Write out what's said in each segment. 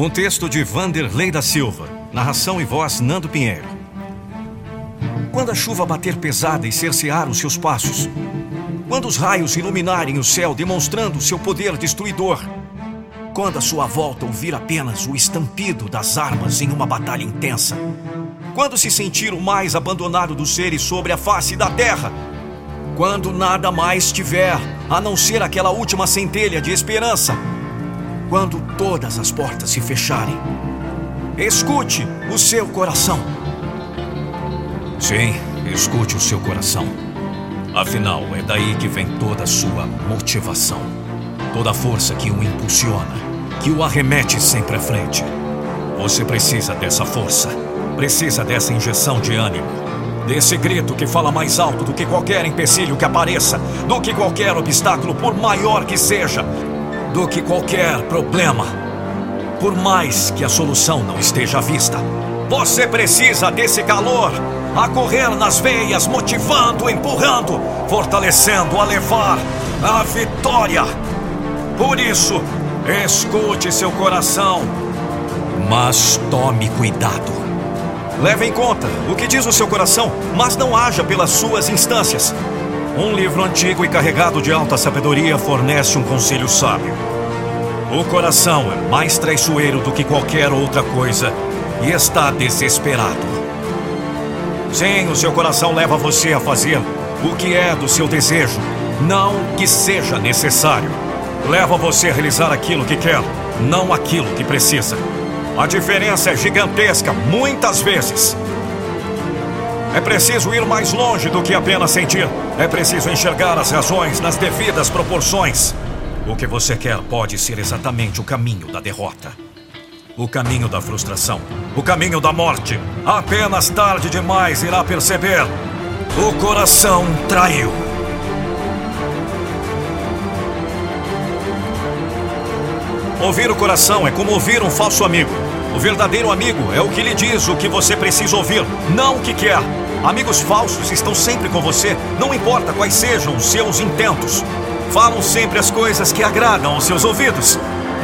Um texto de Vanderlei da Silva, narração e voz Nando Pinheiro. Quando a chuva bater pesada e cercear os seus passos, quando os raios iluminarem o céu demonstrando seu poder destruidor, quando a sua volta ouvir apenas o estampido das armas em uma batalha intensa, quando se sentir o mais abandonado dos seres sobre a face da terra, quando nada mais tiver a não ser aquela última centelha de esperança quando todas as portas se fecharem. Escute o seu coração. Sim, escute o seu coração. Afinal, é daí que vem toda a sua motivação. Toda a força que o impulsiona, que o arremete sempre à frente. Você precisa dessa força. Precisa dessa injeção de ânimo. Desse grito que fala mais alto do que qualquer empecilho que apareça, do que qualquer obstáculo, por maior que seja, do que qualquer problema. Por mais que a solução não esteja à vista, você precisa desse calor a correr nas veias, motivando, empurrando, fortalecendo a levar a vitória. Por isso, escute seu coração, mas tome cuidado. Leve em conta o que diz o seu coração, mas não haja pelas suas instâncias. Um livro antigo e carregado de alta sabedoria fornece um conselho sábio. O coração é mais traiçoeiro do que qualquer outra coisa e está desesperado. Sim, o seu coração leva você a fazer o que é do seu desejo, não que seja necessário. Leva você a realizar aquilo que quer, não aquilo que precisa. A diferença é gigantesca, muitas vezes. É preciso ir mais longe do que apenas sentir. É preciso enxergar as razões nas devidas proporções. O que você quer pode ser exatamente o caminho da derrota. O caminho da frustração. O caminho da morte. Apenas tarde demais irá perceber. O coração traiu. Ouvir o coração é como ouvir um falso amigo. O verdadeiro amigo é o que lhe diz o que você precisa ouvir, não o que quer. Amigos falsos estão sempre com você, não importa quais sejam os seus intentos. Falam sempre as coisas que agradam aos seus ouvidos.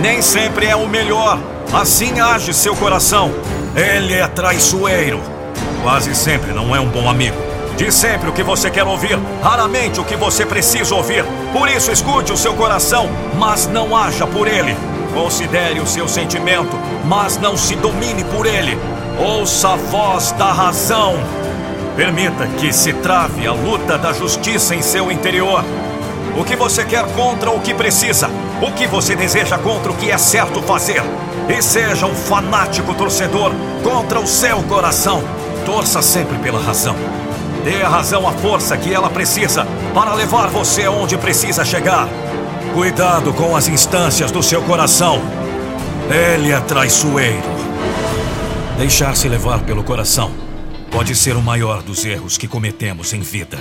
Nem sempre é o melhor. Assim age seu coração. Ele é traiçoeiro. Quase sempre não é um bom amigo. Diz sempre o que você quer ouvir, raramente o que você precisa ouvir. Por isso, escute o seu coração, mas não haja por ele. Considere o seu sentimento, mas não se domine por ele. Ouça a voz da razão. Permita que se trave a luta da justiça em seu interior. O que você quer contra o que precisa. O que você deseja contra o que é certo fazer. E seja um fanático torcedor contra o seu coração. Torça sempre pela razão. Dê à razão a força que ela precisa para levar você aonde precisa chegar. Cuidado com as instâncias do seu coração. Ele é traiçoeiro. Deixar-se levar pelo coração pode ser o maior dos erros que cometemos em vida.